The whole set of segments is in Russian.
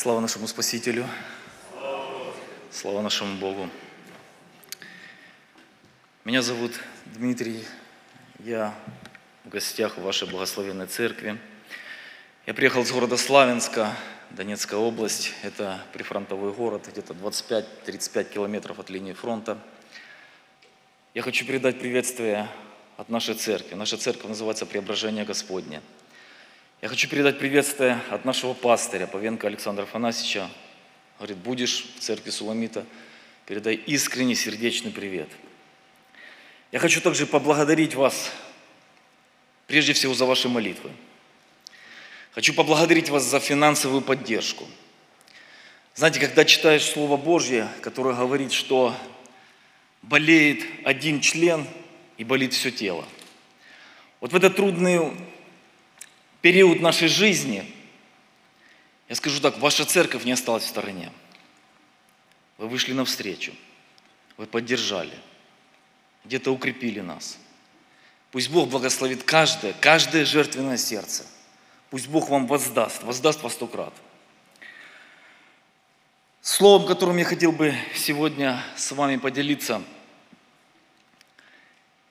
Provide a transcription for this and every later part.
Слава нашему Спасителю. Слава нашему Богу. Меня зовут Дмитрий. Я в гостях в вашей благословенной церкви. Я приехал из города Славянска, Донецкая область. Это прифронтовой город, где-то 25-35 километров от линии фронта. Я хочу передать приветствие от нашей церкви. Наша церковь называется «Преображение Господне». Я хочу передать приветствие от нашего пастыря, Павенко Александра Афанасьевича. Говорит, будешь в церкви Суламита, передай искренний сердечный привет. Я хочу также поблагодарить вас, прежде всего, за ваши молитвы. Хочу поблагодарить вас за финансовую поддержку. Знаете, когда читаешь Слово Божье, которое говорит, что болеет один член и болит все тело. Вот в этот трудный период нашей жизни, я скажу так, ваша церковь не осталась в стороне. Вы вышли навстречу, вы поддержали, где-то укрепили нас. Пусть Бог благословит каждое, каждое жертвенное сердце. Пусть Бог вам воздаст, воздаст во сто крат. Словом, которым я хотел бы сегодня с вами поделиться,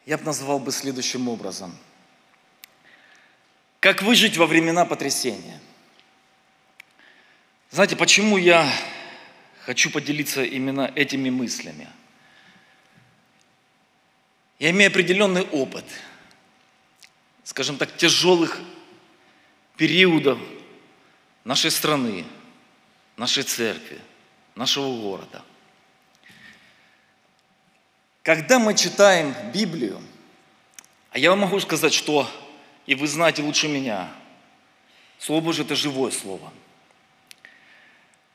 я бы назвал бы следующим образом – как выжить во времена потрясения? Знаете, почему я хочу поделиться именно этими мыслями? Я имею определенный опыт, скажем так, тяжелых периодов нашей страны, нашей церкви, нашего города. Когда мы читаем Библию, а я вам могу сказать, что и вы знаете лучше меня. Слово Божье – это живое слово.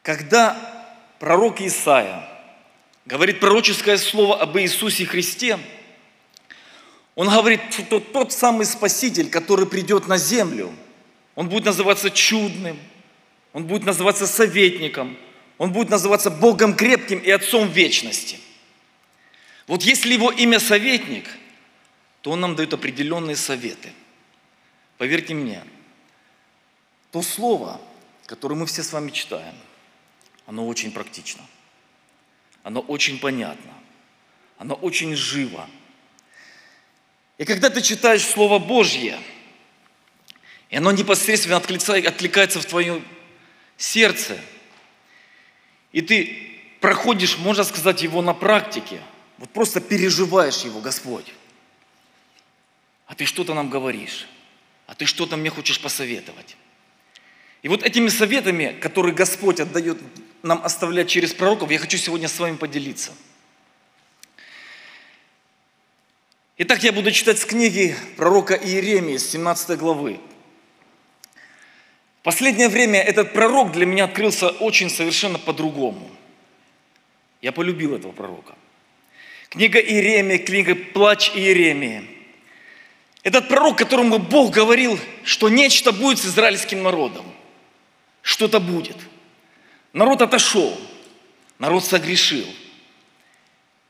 Когда пророк Исаия говорит пророческое слово об Иисусе Христе, он говорит, что тот самый Спаситель, который придет на землю, он будет называться чудным, он будет называться советником, он будет называться Богом крепким и Отцом вечности. Вот если его имя советник, то он нам дает определенные советы – Поверьте мне, то слово, которое мы все с вами читаем, оно очень практично, оно очень понятно, оно очень живо. И когда ты читаешь Слово Божье, и оно непосредственно откликается в твое сердце, и ты проходишь, можно сказать, его на практике, вот просто переживаешь его, Господь, а ты что-то нам говоришь а ты что-то мне хочешь посоветовать. И вот этими советами, которые Господь отдает нам оставлять через пророков, я хочу сегодня с вами поделиться. Итак, я буду читать с книги пророка Иеремии с 17 главы. В последнее время этот пророк для меня открылся очень совершенно по-другому. Я полюбил этого пророка. Книга Иеремии, книга «Плач Иеремии». Этот пророк, которому Бог говорил, что нечто будет с израильским народом. Что-то будет. Народ отошел. Народ согрешил.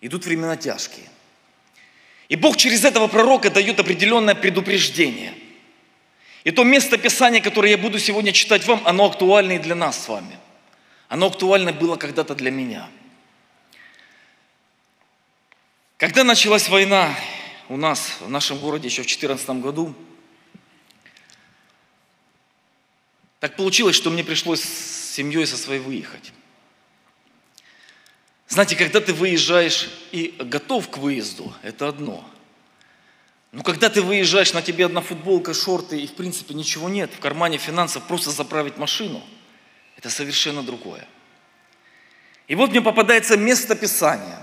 Идут времена тяжкие. И Бог через этого пророка дает определенное предупреждение. И то место Писания, которое я буду сегодня читать вам, оно актуально и для нас с вами. Оно актуально было когда-то для меня. Когда началась война, у нас в нашем городе еще в 2014 году. Так получилось, что мне пришлось с семьей со своей выехать. Знаете, когда ты выезжаешь и готов к выезду, это одно. Но когда ты выезжаешь, на тебе одна футболка, шорты, и в принципе ничего нет, в кармане финансов просто заправить машину, это совершенно другое. И вот мне попадается место Писания,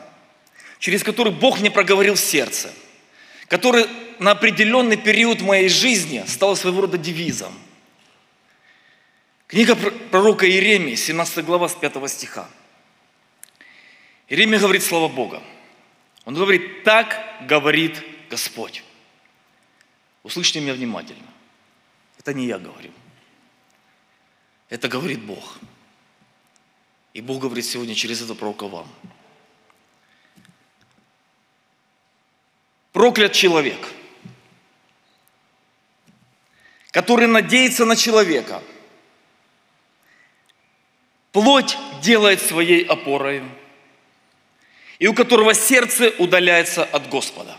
через которое Бог мне проговорил в сердце – который на определенный период моей жизни стал своего рода девизом. Книга пророка Иеремии, 17 глава с 5 стиха. Иеремия говорит слова Бога. Он говорит, так говорит Господь. Услышьте меня внимательно. Это не я говорю. Это говорит Бог. И Бог говорит сегодня через это пророка вам. Проклят человек, который надеется на человека, плоть делает своей опорой, и у которого сердце удаляется от Господа.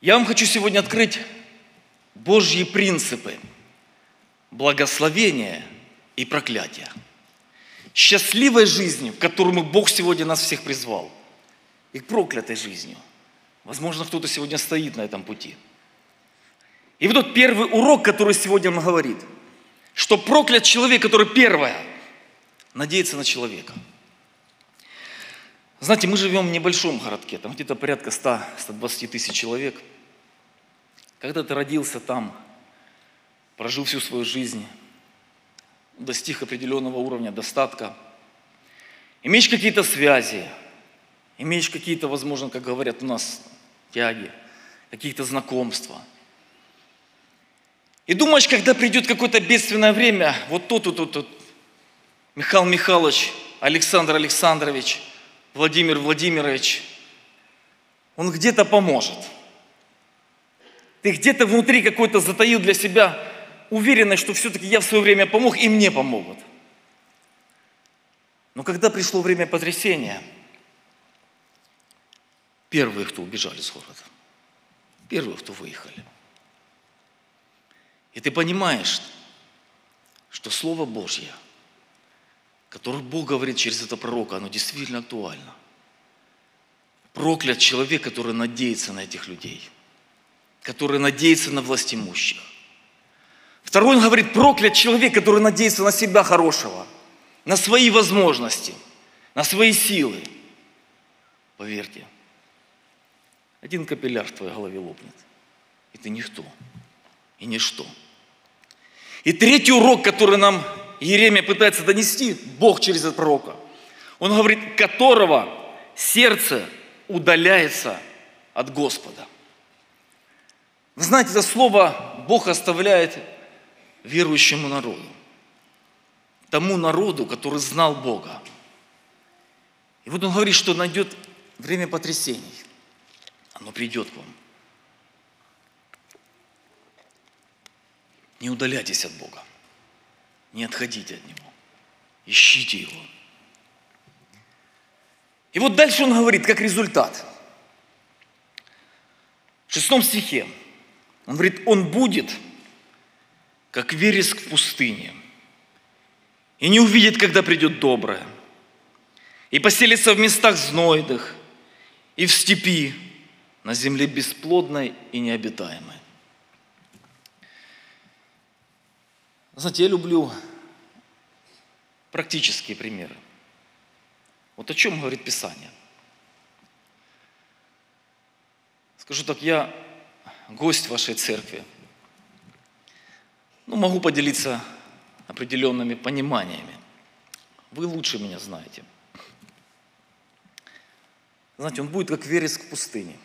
Я вам хочу сегодня открыть Божьи принципы благословения и проклятия. Счастливой жизнью, к которому Бог сегодня нас всех призвал, и к проклятой жизнью. Возможно, кто-то сегодня стоит на этом пути. И вот тот первый урок, который сегодня он говорит, что проклят человек, который первое, надеется на человека. Знаете, мы живем в небольшом городке, там где-то порядка 100-120 тысяч человек – когда ты родился там, прожил всю свою жизнь, достиг определенного уровня достатка, имеешь какие-то связи, имеешь какие-то, возможно, как говорят у нас, тяги, какие-то знакомства. И думаешь, когда придет какое-то бедственное время, вот тот, тот, тот, тот, Михаил Михайлович, Александр Александрович, Владимир Владимирович, он где-то поможет – ты где-то внутри какой-то затаил для себя уверенность, что все-таки я в свое время помог, и мне помогут. Но когда пришло время потрясения, первые, кто убежали из города, первые, кто выехали. И ты понимаешь, что Слово Божье, которое Бог говорит через это пророка, оно действительно актуально. Проклят человек, который надеется на этих людей – который надеется на власть имущих. Второй, он говорит, проклят человек, который надеется на себя хорошего, на свои возможности, на свои силы. Поверьте, один капилляр в твоей голове лопнет, и ты никто, и ничто. И третий урок, который нам Еремия пытается донести, Бог через этот пророка, он говорит, которого сердце удаляется от Господа. Вы знаете, это слово Бог оставляет верующему народу. Тому народу, который знал Бога. И вот он говорит, что найдет время потрясений. Оно придет к вам. Не удаляйтесь от Бога. Не отходите от Него. Ищите Его. И вот дальше он говорит, как результат. В шестом стихе. Он говорит, он будет, как вереск в пустыне, и не увидит, когда придет доброе, и поселится в местах знойных, и в степи, на земле бесплодной и необитаемой. Знаете, я люблю практические примеры. Вот о чем говорит Писание. Скажу так, я гость вашей церкви. Ну, могу поделиться определенными пониманиями. Вы лучше меня знаете. Знаете, он будет как вереск в пустыне.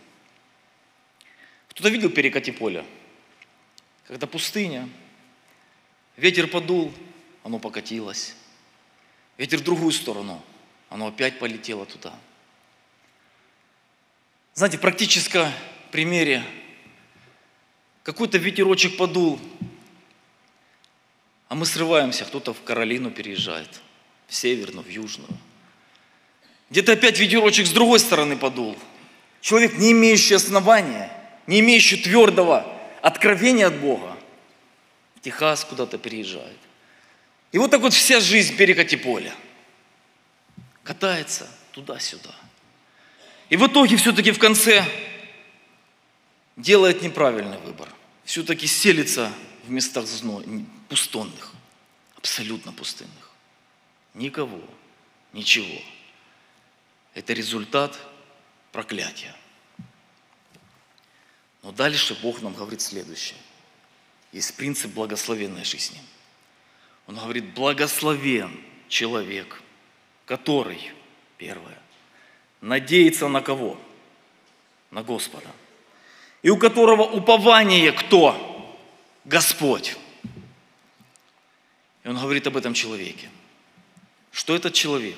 Кто-то видел перекати поля? Когда пустыня, ветер подул, оно покатилось. Ветер в другую сторону, оно опять полетело туда. Знаете, в практическом примере какой-то ветерочек подул, а мы срываемся, кто-то в Каролину переезжает, в Северную, в Южную. Где-то опять ветерочек с другой стороны подул. Человек, не имеющий основания, не имеющий твердого откровения от Бога, в Техас куда-то переезжает. И вот так вот вся жизнь перекати поля. Катается туда-сюда. И в итоге все-таки в конце делает неправильный выбор все-таки селится в местах пустонных, абсолютно пустынных. Никого, ничего. Это результат проклятия. Но дальше Бог нам говорит следующее. Есть принцип благословенной жизни. Он говорит, благословен человек, который, первое, надеется на кого? На Господа – и у которого упование кто? Господь. И он говорит об этом человеке. Что этот человек?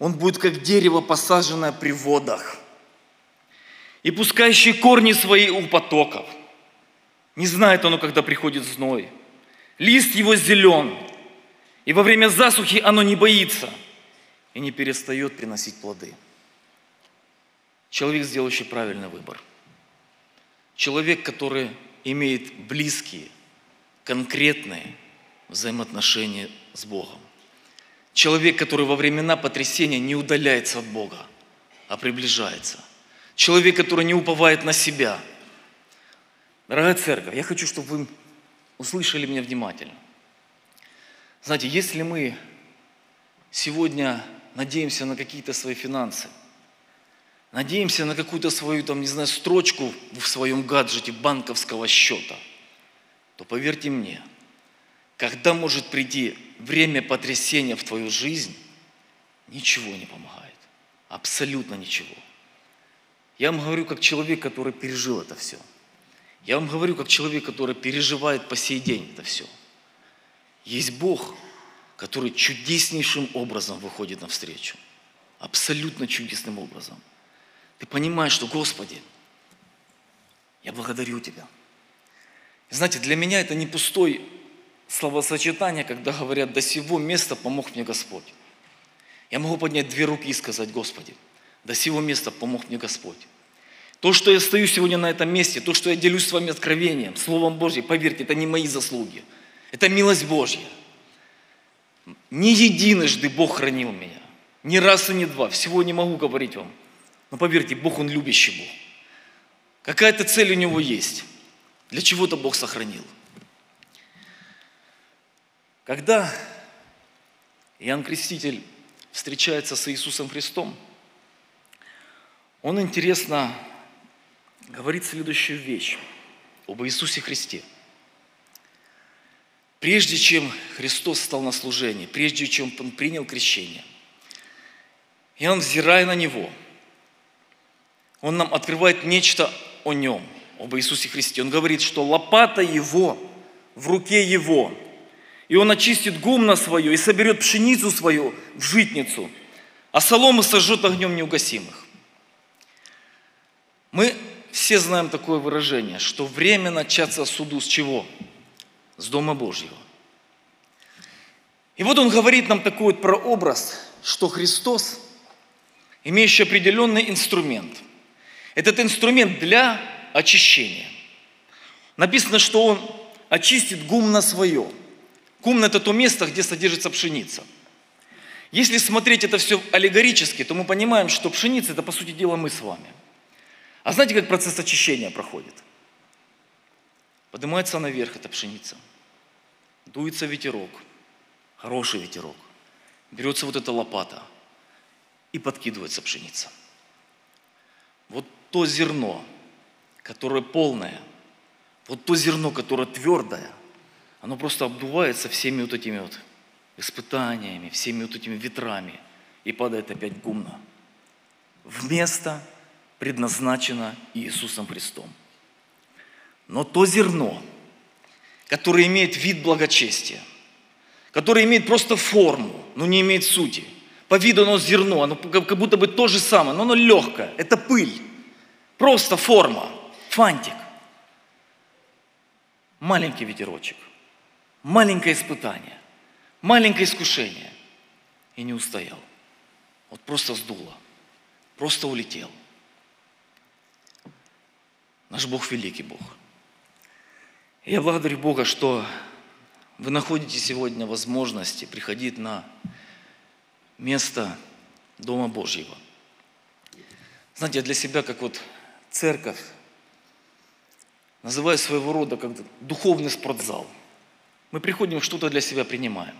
Он будет как дерево, посаженное при водах, и пускающий корни свои у потоков. Не знает оно, когда приходит зной. Лист его зелен, И во время засухи оно не боится и не перестает приносить плоды. Человек, сделающий правильный выбор. Человек, который имеет близкие, конкретные взаимоотношения с Богом. Человек, который во времена потрясения не удаляется от Бога, а приближается. Человек, который не уповает на себя. Дорогая церковь, я хочу, чтобы вы услышали меня внимательно. Знаете, если мы сегодня надеемся на какие-то свои финансы, надеемся на какую-то свою, там, не знаю, строчку в своем гаджете банковского счета, то поверьте мне, когда может прийти время потрясения в твою жизнь, ничего не помогает. Абсолютно ничего. Я вам говорю как человек, который пережил это все. Я вам говорю как человек, который переживает по сей день это все. Есть Бог, который чудеснейшим образом выходит навстречу. Абсолютно чудесным образом. Ты понимаешь, что, Господи, я благодарю Тебя. Знаете, для меня это не пустой словосочетание, когда говорят, до сего места помог мне Господь. Я могу поднять две руки и сказать, Господи, до сего места помог мне Господь. То, что я стою сегодня на этом месте, то, что я делюсь с вами откровением, Словом Божьим, поверьте, это не мои заслуги. Это милость Божья. Не единожды Бог хранил меня. Ни раз и не два. Всего не могу говорить вам. Но поверьте, Бог, Он любящий Бог. Какая-то цель у Него есть. Для чего-то Бог сохранил. Когда Иоанн Креститель встречается с Иисусом Христом, он интересно говорит следующую вещь об Иисусе Христе. Прежде чем Христос стал на служение, прежде чем Он принял крещение, и Он, взирая на Него, Он нам открывает нечто о Нем, об Иисусе Христе. Он говорит, что лопата Его в руке Его – и он очистит гумно свое и соберет пшеницу свою в житницу, а солому сожжет огнем неугасимых. Мы все знаем такое выражение, что время начаться суду с чего? С Дома Божьего. И вот он говорит нам такой вот прообраз, что Христос, имеющий определенный инструмент, этот инструмент для очищения. Написано, что он очистит гумно свое – Кумна – это то место, где содержится пшеница. Если смотреть это все аллегорически, то мы понимаем, что пшеница – это, по сути дела, мы с вами. А знаете, как процесс очищения проходит? Поднимается наверх эта пшеница, дуется ветерок, хороший ветерок, берется вот эта лопата и подкидывается пшеница. Вот то зерно, которое полное, вот то зерно, которое твердое, оно просто обдувается всеми вот этими вот испытаниями, всеми вот этими ветрами и падает опять гумно. В место предназначено Иисусом Христом. Но то зерно, которое имеет вид благочестия, которое имеет просто форму, но не имеет сути. По виду оно зерно, оно как будто бы то же самое, но оно легкое, это пыль. Просто форма, фантик. Маленький ветерочек маленькое испытание, маленькое искушение. И не устоял. Вот просто сдуло. Просто улетел. Наш Бог великий Бог. Я благодарю Бога, что вы находите сегодня возможности приходить на место Дома Божьего. Знаете, я для себя, как вот церковь, называю своего рода как духовный спортзал – мы приходим, что-то для себя принимаем.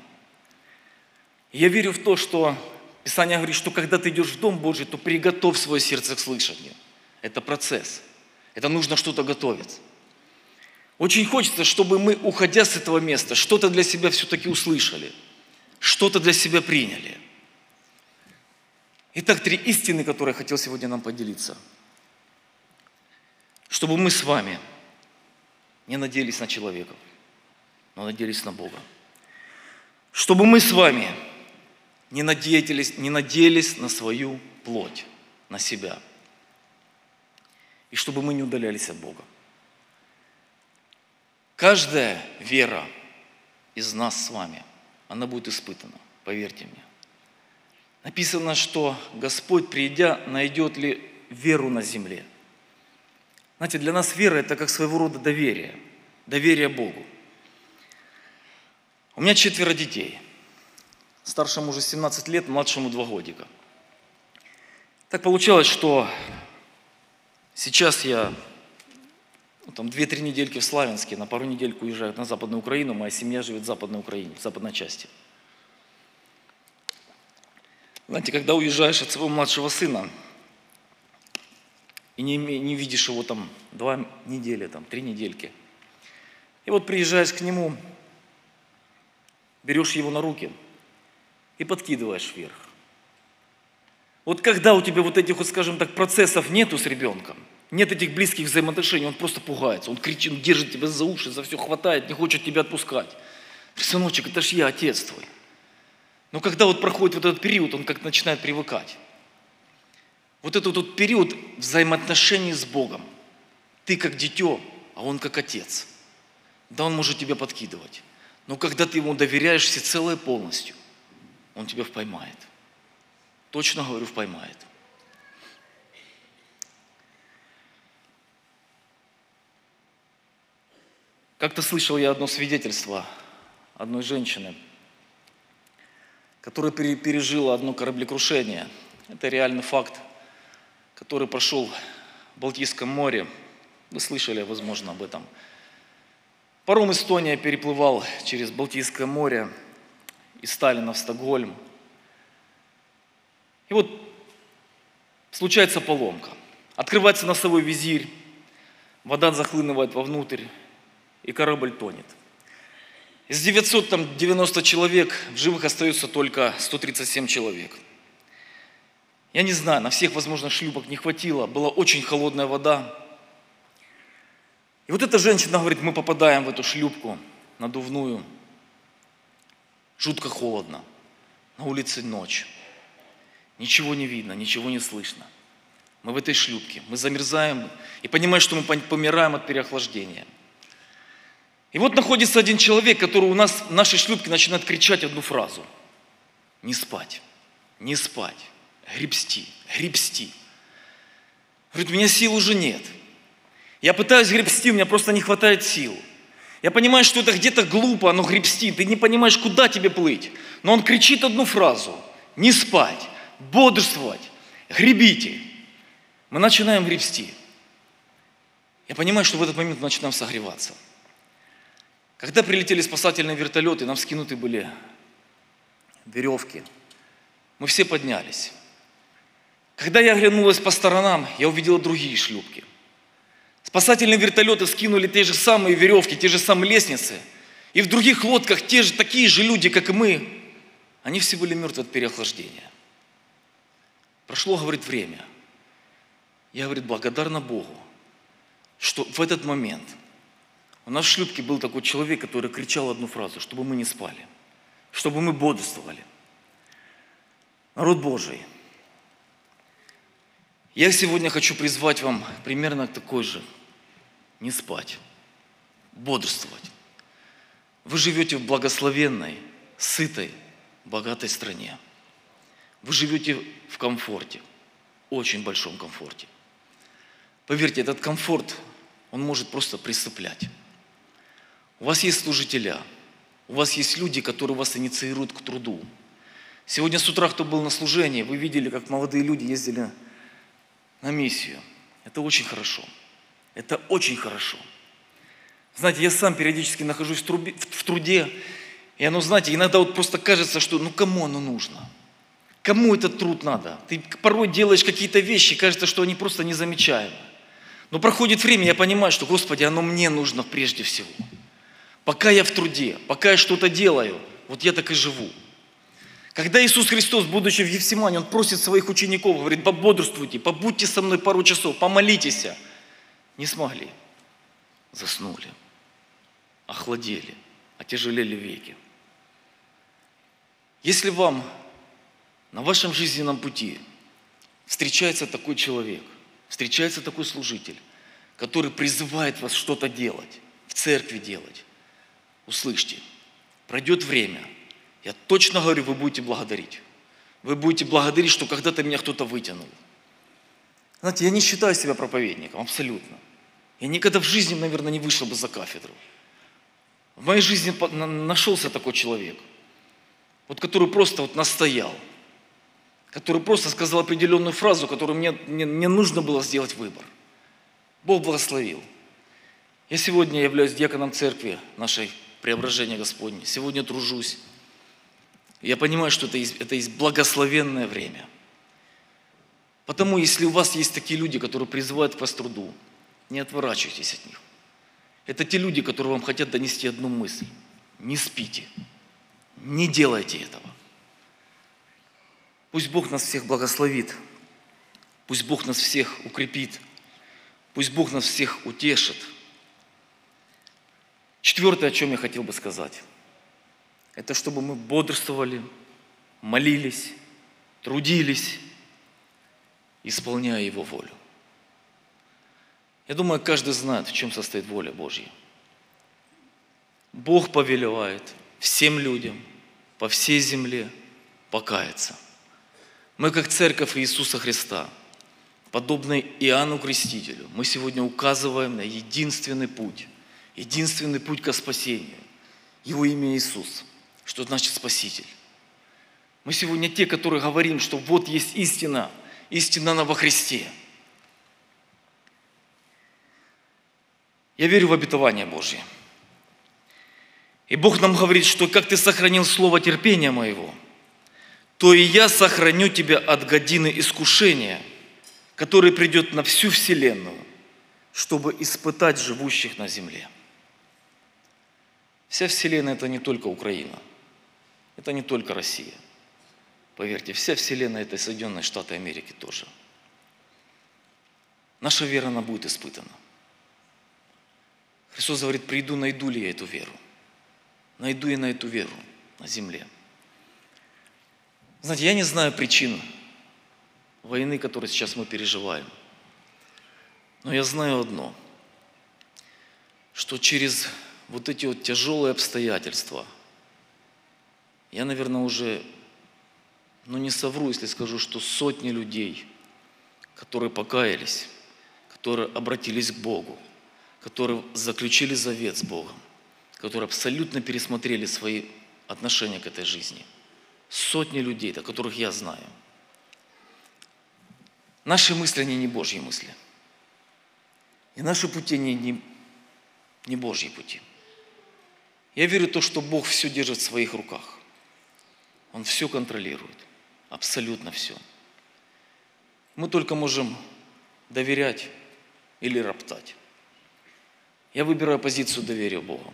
Я верю в то, что Писание говорит, что когда ты идешь в Дом Божий, то приготовь свое сердце к слышанию. Это процесс. Это нужно что-то готовить. Очень хочется, чтобы мы, уходя с этого места, что-то для себя все-таки услышали, что-то для себя приняли. Итак, три истины, которые я хотел сегодня нам поделиться. Чтобы мы с вами не надеялись на человеков, но надеялись на Бога. Чтобы мы с вами не надеялись, не надеялись на свою плоть, на себя. И чтобы мы не удалялись от Бога. Каждая вера из нас с вами она будет испытана, поверьте мне. Написано, что Господь, придя, найдет ли веру на земле. Знаете, для нас вера – это как своего рода доверие, доверие Богу. У меня четверо детей. Старшему уже 17 лет, младшему 2 годика. Так получалось, что сейчас я ну, там 2-3 недельки в Славянске, на пару недельку уезжаю на Западную Украину, моя семья живет в Западной Украине, в западной части. Знаете, когда уезжаешь от своего младшего сына, и не, не видишь его там два недели, там, три недельки. И вот приезжаешь к нему, берешь его на руки и подкидываешь вверх. Вот когда у тебя вот этих, вот, скажем так, процессов нету с ребенком, нет этих близких взаимоотношений, он просто пугается, он кричит, он держит тебя за уши, за все хватает, не хочет тебя отпускать. Сыночек, это ж я, отец твой. Но когда вот проходит вот этот период, он как начинает привыкать вот этот вот период взаимоотношений с Богом. Ты как дитё, а Он как отец. Да, Он может тебя подкидывать. Но когда ты Ему доверяешь всецело и полностью, Он тебя впоймает. Точно говорю, впоймает. Как-то слышал я одно свидетельство одной женщины, которая пережила одно кораблекрушение. Это реальный факт который прошел в Балтийском море. Вы слышали, возможно, об этом. Паром Эстония переплывал через Балтийское море из Сталина в Стокгольм. И вот случается поломка. Открывается носовой визирь, вода захлынывает вовнутрь, и корабль тонет. Из 990 человек в живых остается только 137 человек – я не знаю, на всех, возможно, шлюпок не хватило, была очень холодная вода. И вот эта женщина говорит, мы попадаем в эту шлюпку надувную. Жутко холодно. На улице ночь. Ничего не видно, ничего не слышно. Мы в этой шлюпке, мы замерзаем и понимаем, что мы помираем от переохлаждения. И вот находится один человек, который у нас в нашей шлюпке начинает кричать одну фразу. Не спать, не спать гребсти, гребсти. Говорит, у меня сил уже нет. Я пытаюсь гребсти, у меня просто не хватает сил. Я понимаю, что это где-то глупо, оно гребсти, ты не понимаешь, куда тебе плыть. Но он кричит одну фразу. Не спать, бодрствовать, гребите. Мы начинаем гребсти. Я понимаю, что в этот момент мы начинаем согреваться. Когда прилетели спасательные вертолеты, нам скинуты были веревки. Мы все поднялись. Когда я оглянулась по сторонам, я увидела другие шлюпки. Спасательные вертолеты скинули те же самые веревки, те же самые лестницы. И в других лодках те же, такие же люди, как и мы. Они все были мертвы от переохлаждения. Прошло, говорит, время. Я, говорит, благодарна Богу, что в этот момент у нас в шлюпке был такой человек, который кричал одну фразу, чтобы мы не спали, чтобы мы бодрствовали. Народ Божий – я сегодня хочу призвать вам примерно такой же. Не спать, бодрствовать. Вы живете в благословенной, сытой, богатой стране. Вы живете в комфорте, очень большом комфорте. Поверьте, этот комфорт, он может просто присыплять. У вас есть служителя, у вас есть люди, которые вас инициируют к труду. Сегодня с утра, кто был на служении, вы видели, как молодые люди ездили на миссию. Это очень хорошо. Это очень хорошо. Знаете, я сам периодически нахожусь в, труде, и оно, знаете, иногда вот просто кажется, что ну кому оно нужно? Кому этот труд надо? Ты порой делаешь какие-то вещи, кажется, что они просто незамечаемы. Но проходит время, я понимаю, что, Господи, оно мне нужно прежде всего. Пока я в труде, пока я что-то делаю, вот я так и живу. Когда Иисус Христос, будучи в Евсимане, Он просит своих учеников, говорит, пободрствуйте, побудьте со мной пару часов, помолитесь. Не смогли. Заснули. Охладели. Отяжелели веки. Если вам на вашем жизненном пути встречается такой человек, встречается такой служитель, который призывает вас что-то делать, в церкви делать, услышьте, пройдет время – Я точно говорю, вы будете благодарить. Вы будете благодарить, что когда-то меня кто-то вытянул. Знаете, я не считаю себя проповедником, абсолютно. Я никогда в жизни, наверное, не вышел бы за кафедру. В моей жизни нашелся такой человек, вот который просто вот настоял, который просто сказал определенную фразу, которую мне, мне, мне нужно было сделать выбор. Бог благословил. Я сегодня являюсь диаконом церкви нашей преображения Господне. Сегодня тружусь. Я понимаю, что это это есть благословенное время. Потому, если у вас есть такие люди, которые призывают к вас труду, не отворачивайтесь от них. Это те люди, которые вам хотят донести одну мысль. Не спите. Не делайте этого. Пусть Бог нас всех благословит. Пусть Бог нас всех укрепит. Пусть Бог нас всех утешит. Четвертое, о чем я хотел бы сказать, это чтобы мы бодрствовали, молились, трудились, исполняя Его волю. Я думаю, каждый знает, в чем состоит воля Божья. Бог повелевает всем людям по всей земле покаяться. Мы, как церковь Иисуса Христа, подобно Иоанну Крестителю, мы сегодня указываем на единственный путь, единственный путь к спасению. Его имя Иисус, что значит Спаситель. Мы сегодня те, которые говорим, что вот есть истина, истина она во Христе – Я верю в обетование Божье. И Бог нам говорит, что как ты сохранил слово терпения моего, то и я сохраню тебя от годины искушения, который придет на всю вселенную, чтобы испытать живущих на земле. Вся вселенная – это не только Украина, это не только Россия. Поверьте, вся вселенная – это Соединенные Штаты Америки тоже. Наша вера, она будет испытана – Христос говорит, приду, найду ли я эту веру? Найду я на эту веру на земле. Знаете, я не знаю причин войны, которую сейчас мы переживаем. Но я знаю одно, что через вот эти вот тяжелые обстоятельства, я, наверное, уже, ну не совру, если скажу, что сотни людей, которые покаялись, которые обратились к Богу, которые заключили завет с Богом, которые абсолютно пересмотрели свои отношения к этой жизни. Сотни людей, которых я знаю. Наши мысли, они не Божьи мысли. И наши пути, они не, не Божьи пути. Я верю в то, что Бог все держит в своих руках. Он все контролирует. Абсолютно все. Мы только можем доверять или роптать. Я выбираю позицию доверия Богу.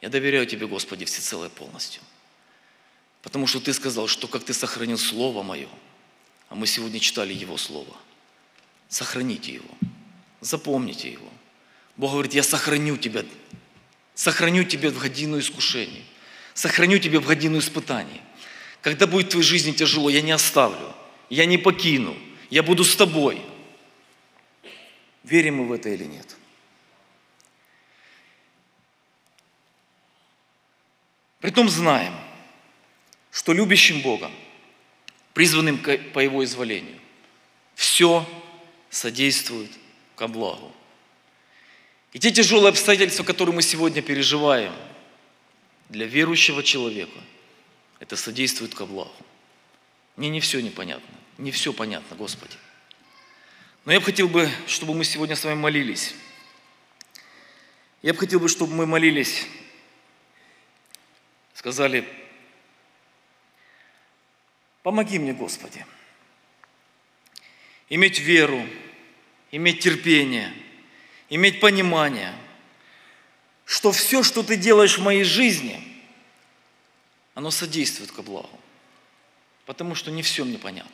Я доверяю Тебе, Господи, всецело и полностью. Потому что Ты сказал, что как Ты сохранил Слово Мое, а мы сегодня читали Его Слово, сохраните его, запомните его. Бог говорит, я сохраню тебя, сохраню тебя в годину искушений, сохраню тебя в годину испытаний. Когда будет в твоей жизни тяжело, я не оставлю, я не покину, я буду с тобой. Верим мы в это или нет? Притом знаем, что любящим Бога, призванным по Его изволению, все содействует ко благу. И те тяжелые обстоятельства, которые мы сегодня переживаем, для верующего человека, это содействует ко благу. Мне не все непонятно, не все понятно, Господи. Но я бы хотел бы, чтобы мы сегодня с вами молились. Я бы хотел бы, чтобы мы молились сказали, помоги мне, Господи, иметь веру, иметь терпение, иметь понимание, что все, что ты делаешь в моей жизни, оно содействует ко благу. Потому что не все мне понятно.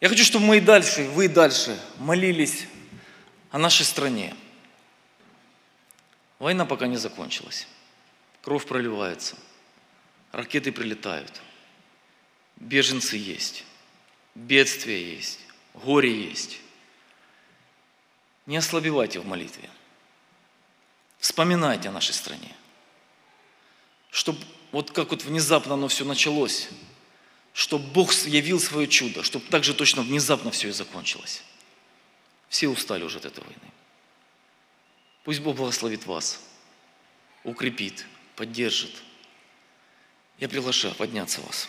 Я хочу, чтобы мы и дальше, вы и дальше молились о нашей стране. Война пока не закончилась. Кровь проливается, ракеты прилетают, беженцы есть, бедствия есть, горе есть. Не ослабевайте в молитве. Вспоминайте о нашей стране. Чтобы вот как вот внезапно оно все началось, чтобы Бог явил свое чудо, чтобы так же точно внезапно все и закончилось. Все устали уже от этой войны. Пусть Бог благословит вас, укрепит, поддержит. Я приглашаю подняться вас.